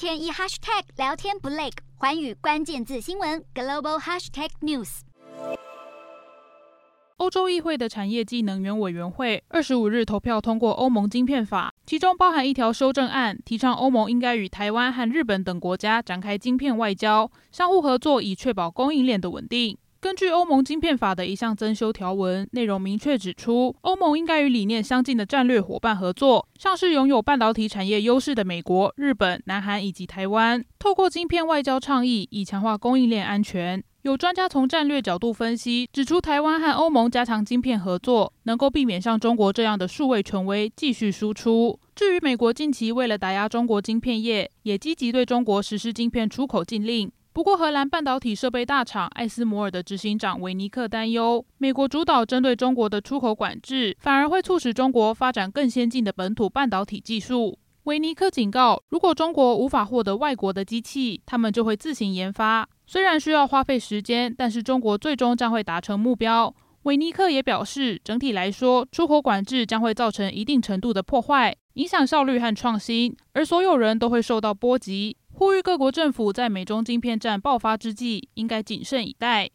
天一 hashtag 聊天不累，环宇关键字新闻 global hashtag news。欧洲议会的产业技能源委员会二十五日投票通过欧盟晶片法，其中包含一条修正案，提倡欧盟应该与台湾和日本等国家展开晶片外交，相互合作，以确保供应链的稳定。根据欧盟晶片法的一项增修条文，内容明确指出，欧盟应该与理念相近的战略伙伴合作，像是拥有半导体产业优势的美国、日本、南韩以及台湾，透过晶片外交倡议，以强化供应链安全。有专家从战略角度分析，指出台湾和欧盟加强晶片合作，能够避免像中国这样的数位权威继续输出。至于美国近期为了打压中国晶片业，也积极对中国实施晶片出口禁令。不过，荷兰半导体设备大厂艾斯摩尔的执行长韦尼克担忧，美国主导针对中国的出口管制，反而会促使中国发展更先进的本土半导体技术。韦尼克警告，如果中国无法获得外国的机器，他们就会自行研发。虽然需要花费时间，但是中国最终将会达成目标。韦尼克也表示，整体来说，出口管制将会造成一定程度的破坏，影响效率和创新，而所有人都会受到波及。呼吁各国政府在美中晶片战爆发之际，应该谨慎以待。